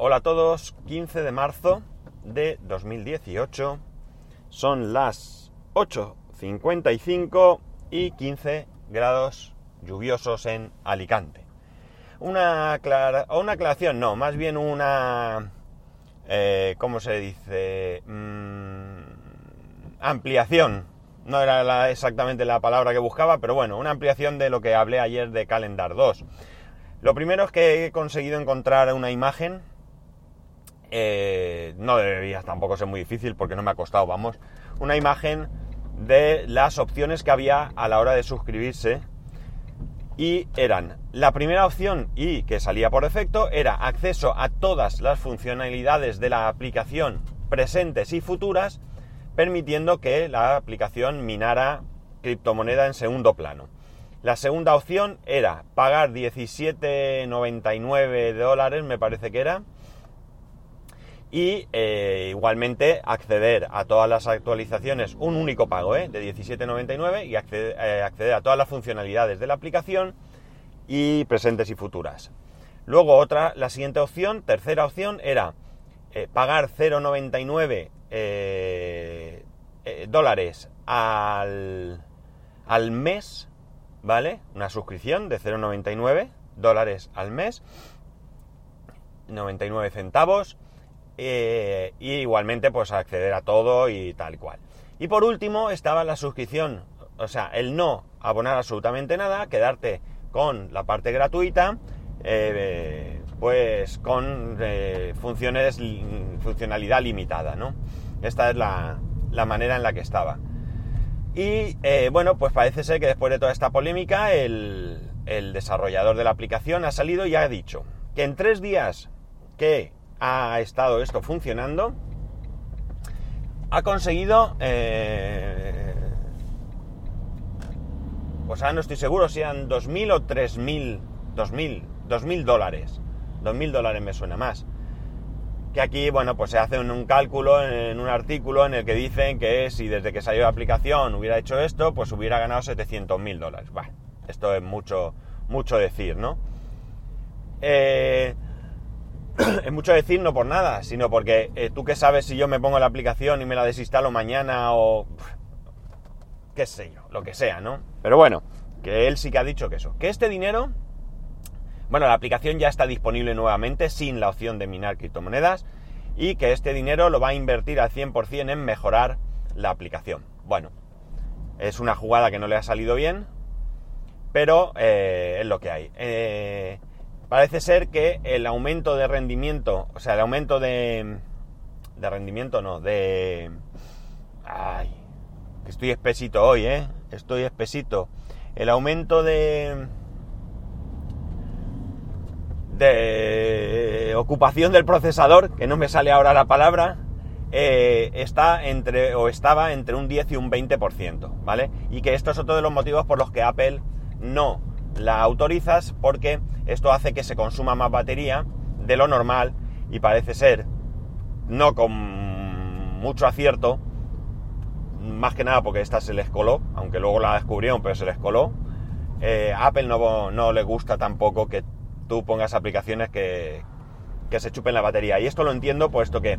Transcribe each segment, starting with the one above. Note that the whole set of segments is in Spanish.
Hola a todos, 15 de marzo de 2018, son las 8.55 y 15 grados lluviosos en Alicante. Una, una aclaración, no, más bien una... Eh, ¿Cómo se dice? Mm, ampliación. No era exactamente la palabra que buscaba, pero bueno, una ampliación de lo que hablé ayer de Calendar 2. Lo primero es que he conseguido encontrar una imagen. Eh, no debería tampoco ser muy difícil porque no me ha costado, vamos. Una imagen de las opciones que había a la hora de suscribirse. Y eran, la primera opción y que salía por defecto era acceso a todas las funcionalidades de la aplicación presentes y futuras, permitiendo que la aplicación minara criptomoneda en segundo plano. La segunda opción era pagar 17,99 dólares, me parece que era, y eh, igualmente acceder a todas las actualizaciones, un único pago ¿eh? de 17,99 y acceder, eh, acceder, a todas las funcionalidades de la aplicación y presentes y futuras. Luego otra, la siguiente opción, tercera opción, era pagar 0,99 dólares al, al mes ¿vale? Una suscripción de 0,99 dólares al mes, 99 centavos, eh, y igualmente pues acceder a todo y tal cual. Y por último estaba la suscripción, o sea, el no abonar absolutamente nada, quedarte con la parte gratuita, eh, pues con eh, funciones, funcionalidad limitada, ¿no? Esta es la, la manera en la que estaba. Y bueno, pues parece ser que después de toda esta polémica, el, desarrollador de la aplicación ha salido y ha dicho que en tres días que ha estado esto funcionando, ha conseguido, eh, pues ahora no estoy seguro si eran 2.000 o 3.000, 2.000, 2.000 dólares. 2.000 dólares me suena más que aquí, bueno, pues se hace un, cálculo en, un artículo en el que dicen que si desde que salió la aplicación hubiera hecho esto, pues hubiera ganado 700 mil dólares. Bueno, esto es mucho, mucho decir, ¿no? Eh, es mucho decir no por nada, sino porque eh, tú qué sabes si yo me pongo la aplicación y me la desinstalo mañana o qué sé yo, lo que sea, ¿no? Pero bueno, que él sí que ha dicho que eso, que este dinero bueno, la aplicación ya está disponible nuevamente sin la opción de minar criptomonedas y que este dinero lo va a invertir al 100% en mejorar la aplicación. Bueno, es una jugada que no le ha salido bien, pero eh, es lo que hay. Eh, parece ser que el aumento de rendimiento, o sea, el aumento de... de rendimiento no, de... Ay, que estoy espesito hoy, ¿eh? Estoy espesito. El aumento de de ocupación del procesador, que no me sale ahora la palabra, eh, está entre, o estaba entre un 10 y un 20%, ¿vale? Y que esto es otro de los motivos por los que Apple no la autorizas, porque esto hace que se consuma más batería de lo normal y parece ser, no con mucho acierto, más que nada porque esta se les coló, aunque luego la descubrieron, pero se les coló. Eh, Apple no, no le gusta tampoco que tú pongas aplicaciones que, se chupen la batería. Y esto lo entiendo puesto que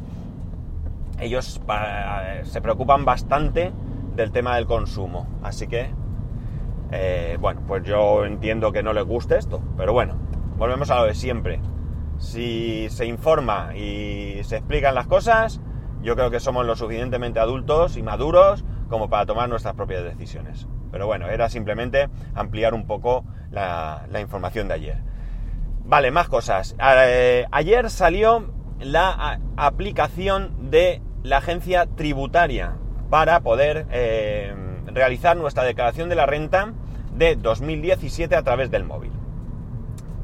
ellos se preocupan bastante del tema del consumo. Así que, eh, bueno, pues yo entiendo que no les guste esto. Pero bueno, volvemos a lo de siempre. Si se informa y se explican las cosas, yo creo que somos lo suficientemente adultos y maduros como para tomar nuestras propias decisiones. Pero bueno, era simplemente ampliar un poco la información de ayer. Vale, más cosas. Eh, ayer salió la aplicación de la agencia tributaria para poder eh, realizar nuestra declaración de la renta de 2017 a través del móvil.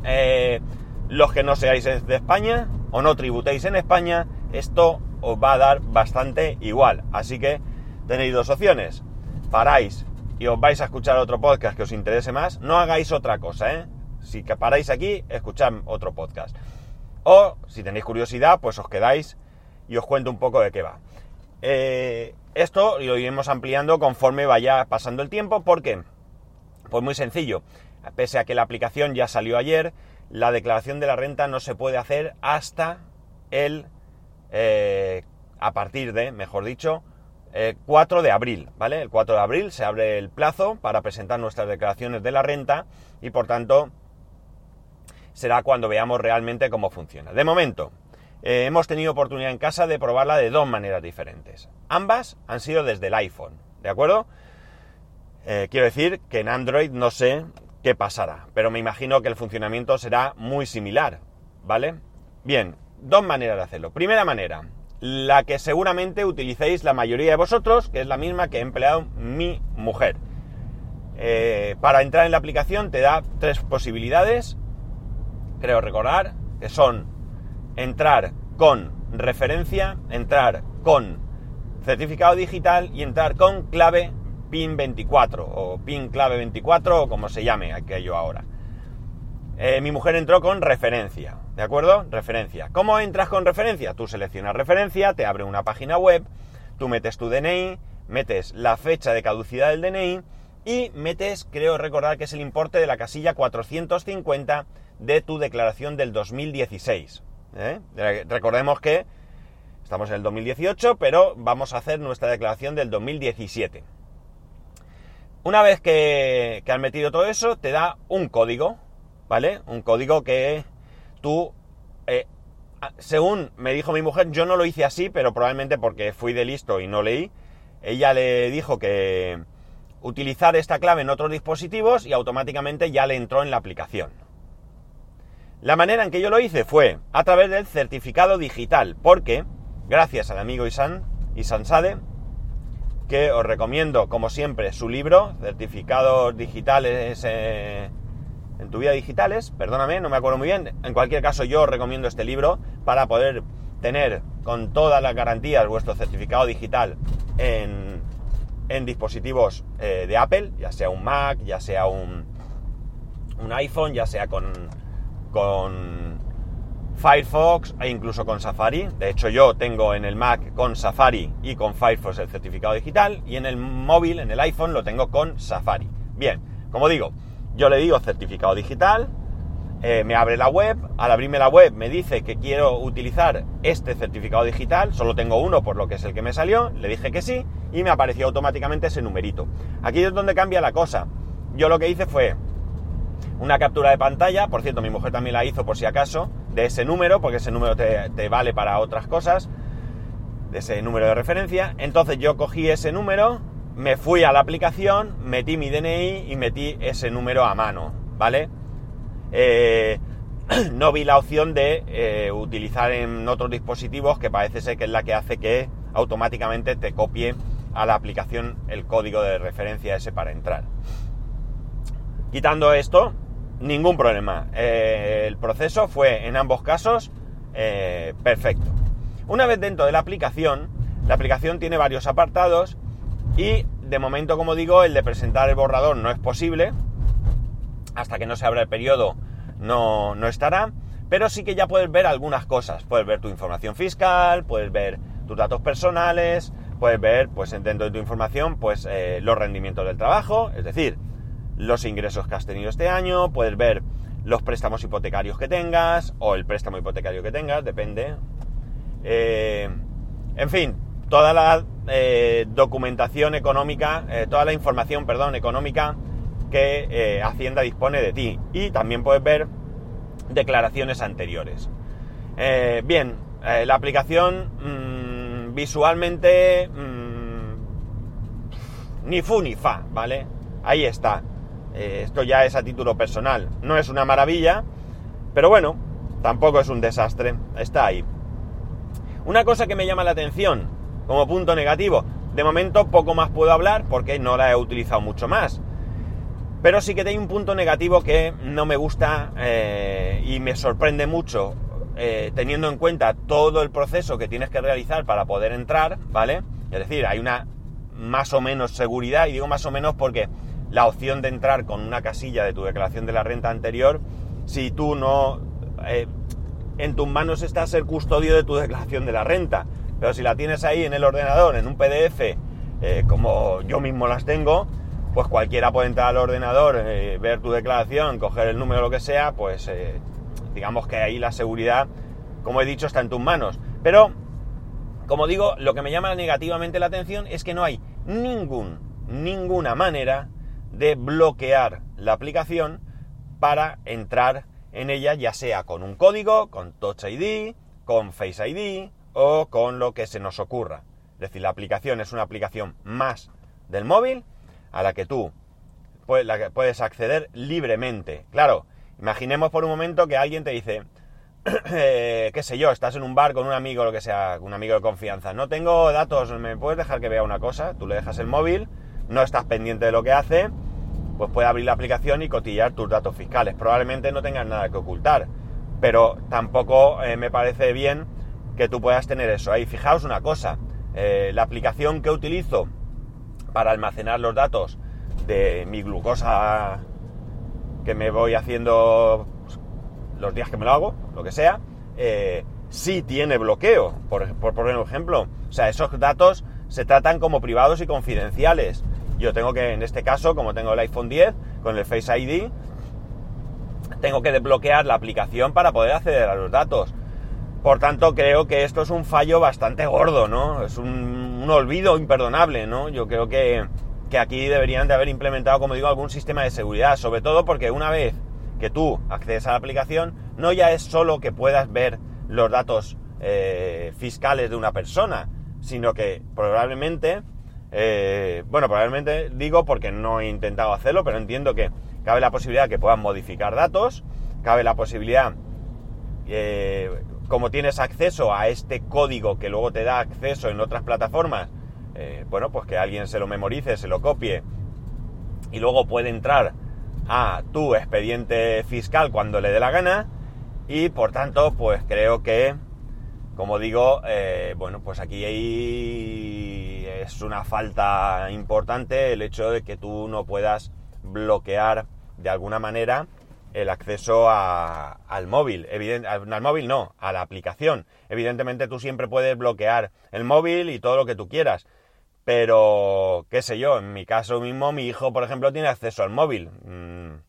Eh, los que no seáis de España o no tributéis en España, esto os va a dar bastante igual. Así que tenéis dos opciones. Paráis y os vais a escuchar otro podcast que os interese más. No hagáis otra cosa, ¿eh? Si paráis aquí, escuchad otro podcast. O, si tenéis curiosidad, pues os quedáis y os cuento un poco de qué va. Eh, esto lo iremos ampliando conforme vaya pasando el tiempo. ¿Por qué? Pues muy sencillo. Pese a que la aplicación ya salió ayer, la declaración de la renta no se puede hacer hasta el... eh, a partir de, mejor dicho, el 4 de abril, ¿vale? El 4 de abril se abre el plazo para presentar nuestras declaraciones de la renta y por tanto será cuando veamos realmente cómo funciona. De momento, eh, hemos tenido oportunidad en casa de probarla de dos maneras diferentes. Ambas han sido desde el iPhone, ¿de acuerdo? Eh, quiero decir que en Android no sé qué pasará, pero me imagino que el funcionamiento será muy similar, ¿vale? Bien, dos maneras de hacerlo. Primera manera, la que seguramente utilicéis la mayoría de vosotros, que es la misma que he empleado mi mujer. Eh, para entrar en la aplicación te da tres posibilidades, creo recordar, que son entrar con referencia, entrar con certificado digital y entrar con clave PIN 24 o PIN clave 24 o como se llame aquello ahora. Eh, mi mujer entró con referencia, ¿de acuerdo? Referencia. ¿Cómo entras con referencia? Tú seleccionas referencia, te abre una página web, tú metes tu DNI, metes la fecha de caducidad del DNI y metes, creo recordar que es el importe de la casilla 450 de tu declaración del 2016. ¿Eh? Recordemos que estamos en el 2018, pero vamos a hacer nuestra declaración del 2017. Una vez que, que has metido todo eso, te da un código, ¿vale? Un código que tú, eh, según me dijo mi mujer, yo no lo hice así, pero probablemente porque fui de listo y no leí, ella le dijo que utilizar esta clave en otros dispositivos y automáticamente ya le entró en la aplicación. La manera en que yo lo hice fue a través del certificado digital, porque, gracias al amigo Isan, Isan Sade, que os recomiendo, como siempre, su libro, Certificados Digitales eh, en tu vida digitales, perdóname, no me acuerdo muy bien. En cualquier caso, yo os recomiendo este libro para poder tener con todas las garantías vuestro certificado digital en, en dispositivos eh, de Apple, ya sea un Mac, ya sea un, un iPhone, ya sea con, con Firefox e incluso con Safari. De hecho, yo tengo en el Mac con Safari y con Firefox el certificado digital y en el móvil, en el iPhone, lo tengo con Safari. Bien, como digo, yo le digo certificado digital, eh, me abre la web, al abrirme la web me dice que quiero utilizar este certificado digital, solo tengo uno por lo que es el que me salió, le dije que sí y me apareció automáticamente ese numerito. Aquí es donde cambia la cosa. Yo lo que hice fue una captura de pantalla, por cierto mi mujer también la hizo por si acaso, de ese número, porque ese número te, te vale para otras cosas, de ese número de referencia. Entonces yo cogí ese número, me fui a la aplicación, metí mi DNI y metí ese número a mano, ¿vale? Eh, no vi la opción de eh, utilizar en otros dispositivos que parece ser que es la que hace que automáticamente te copie a la aplicación el código de referencia ese para entrar. Quitando esto, ningún problema. Eh, el proceso fue en ambos casos perfecto. Una vez dentro de la aplicación, la aplicación tiene varios apartados y de momento, como digo, el de presentar el borrador no es posible. Hasta que no se abra el periodo no, no estará. Pero sí que ya puedes ver algunas cosas. Puedes ver tu información fiscal, puedes ver tus datos personales, puedes ver, pues dentro de tu información, pues eh, los rendimientos del trabajo, es decir, los ingresos que has tenido este año, puedes ver los préstamos hipotecarios que tengas, o el préstamo hipotecario que tengas, depende. Eh, en fin, toda la eh, documentación económica, eh, toda la información, perdón, económica que Hacienda dispone de ti. Y también puedes ver declaraciones anteriores. bien, la aplicación mmm, visualmente mmm, ni fu ni fa, ¿vale? Ahí está. Esto ya es a título personal. No es una maravilla, pero bueno, tampoco es un desastre. Está ahí. Una cosa que me llama la atención como punto negativo. De momento poco más puedo hablar porque no la he utilizado mucho más. Pero sí que hay un punto negativo que no me gusta eh, y me sorprende mucho eh, teniendo en cuenta todo el proceso que tienes que realizar para poder entrar, ¿vale? Es decir, hay una más o menos seguridad, y digo más o menos porque la opción de entrar con una casilla de tu declaración de la renta anterior, si tú no... Eh, en tus manos está ser custodio de tu declaración de la renta. Pero si la tienes ahí en el ordenador, en un PDF, eh, como yo mismo las tengo, pues cualquiera puede entrar al ordenador, eh, ver tu declaración, coger el número, lo que sea, pues digamos que ahí la seguridad como he dicho, está en tus manos. Pero, como digo, lo que me llama negativamente la atención es que no hay ningún, ninguna manera de bloquear la aplicación para entrar en ella, ya sea con un código, con Touch ID, con Face ID o con lo que se nos ocurra. Es decir, la aplicación es una aplicación más del móvil a la que tú puedes acceder libremente. Claro, imaginemos por un momento que alguien te dice, qué sé yo, estás en un bar con un amigo, lo que sea, un amigo de confianza. No tengo datos, ¿me puedes dejar que vea una cosa? Tú le dejas el móvil, no estás pendiente de lo que hace, pues puede abrir la aplicación y cotillar tus datos fiscales. Probablemente no tengas nada que ocultar, pero tampoco eh, me parece bien que tú puedas tener eso ahí. Fijaos una cosa, eh, la aplicación que utilizo para almacenar los datos de mi glucosa que me voy haciendo pues, los días que me lo hago, lo que sea, eh, sí tiene bloqueo, por, por un ejemplo. O sea, esos datos se tratan como privados y confidenciales. Yo tengo que, en este caso, como tengo el iPhone 10 con el Face ID, tengo que desbloquear la aplicación para poder acceder a los datos. Por tanto, creo que esto es un fallo bastante gordo, ¿no? Es un, olvido imperdonable, ¿no? Yo creo que, que, aquí deberían de haber implementado, como digo, algún sistema de seguridad, sobre todo porque una vez que tú accedes a la aplicación, no ya es solo que puedas ver los datos eh, fiscales de una persona, sino que probablemente eh, bueno, probablemente digo porque no he intentado hacerlo, pero entiendo que cabe la posibilidad que puedan modificar datos, cabe la posibilidad, eh, como tienes acceso a este código que luego te da acceso en otras plataformas, eh, bueno, pues que alguien se lo memorice, se lo copie y luego puede entrar a tu expediente fiscal cuando le dé la gana y por tanto, pues creo que, como digo, bueno, pues aquí hay es una falta importante el hecho de que tú no puedas bloquear de alguna manera el acceso al móvil. al móvil no, a la aplicación. Evidentemente tú siempre puedes bloquear el móvil y todo lo que tú quieras. Pero, qué sé yo, en mi caso mismo, mi hijo, por ejemplo, tiene acceso al móvil. Mm,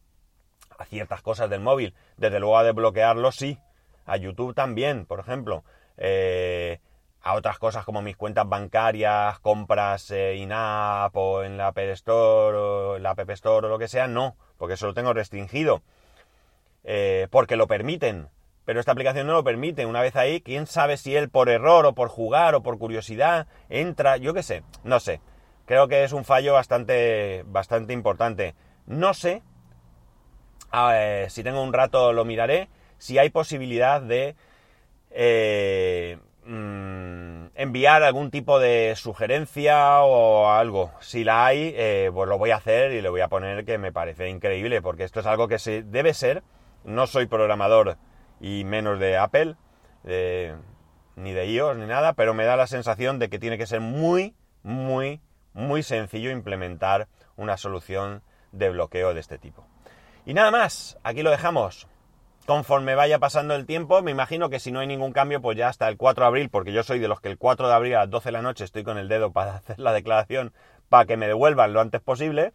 a ciertas cosas del móvil. Desde luego a desbloquearlo sí. A YouTube también, por ejemplo. Eh, a otras cosas como mis cuentas bancarias, compras eh, in-app o en la App Store o la App Store o lo que sea, no, porque eso lo tengo restringido. Eh, porque lo permiten, pero esta aplicación no lo permite. Una vez ahí, quién sabe si él por error o por jugar o por curiosidad entra, yo qué sé, no sé. Creo que es un fallo bastante, bastante importante. No sé, si tengo un rato lo miraré, si hay posibilidad de eh, Mm, enviar algún tipo de sugerencia o algo. Si la hay, eh, pues lo voy a hacer y le voy a poner que me parece increíble, porque esto es algo que se debe ser. No soy programador y menos de Apple, ni de iOS, ni nada, pero me da la sensación de que tiene que ser muy, muy, muy sencillo implementar una solución de bloqueo de este tipo. Y nada más, aquí lo dejamos conforme vaya pasando el tiempo, me imagino que si no hay ningún cambio, pues ya hasta el 4 de abril, porque yo soy de los que el 4 de abril a las 12 de la noche estoy con el dedo para hacer la declaración para que me devuelvan lo antes posible,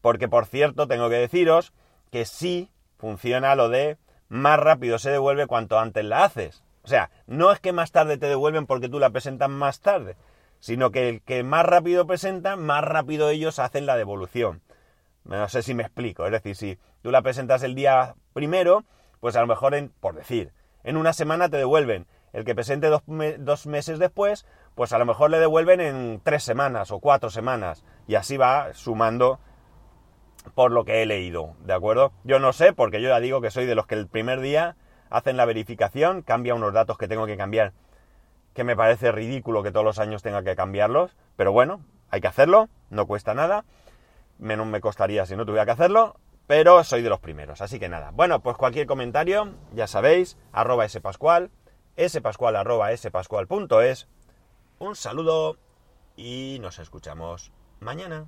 porque por cierto tengo que deciros que sí funciona lo de más rápido se devuelve cuanto antes la haces. O sea, no es que más tarde te devuelven porque tú la presentas más tarde, sino que el que más rápido presenta, más rápido ellos hacen la devolución. No sé si me explico, es decir, si tú la presentas el día primero, pues a lo mejor, en, por decir, en una semana te devuelven. El que presente dos, meses después, pues a lo mejor le devuelven en tres semanas o cuatro semanas. Y así va sumando por lo que he leído, ¿de acuerdo? Yo no sé, porque yo ya digo que soy de los que el primer día hacen la verificación, cambia unos datos que tengo que cambiar, que me parece ridículo que todos los años tenga que cambiarlos, pero bueno, hay que hacerlo, no cuesta nada, menos me costaría si no tuviera que hacerlo, pero soy de los primeros, así que nada. Bueno, pues cualquier comentario, ya sabéis, arroba spascual, spascual arroba spascual.es. Un saludo y nos escuchamos mañana.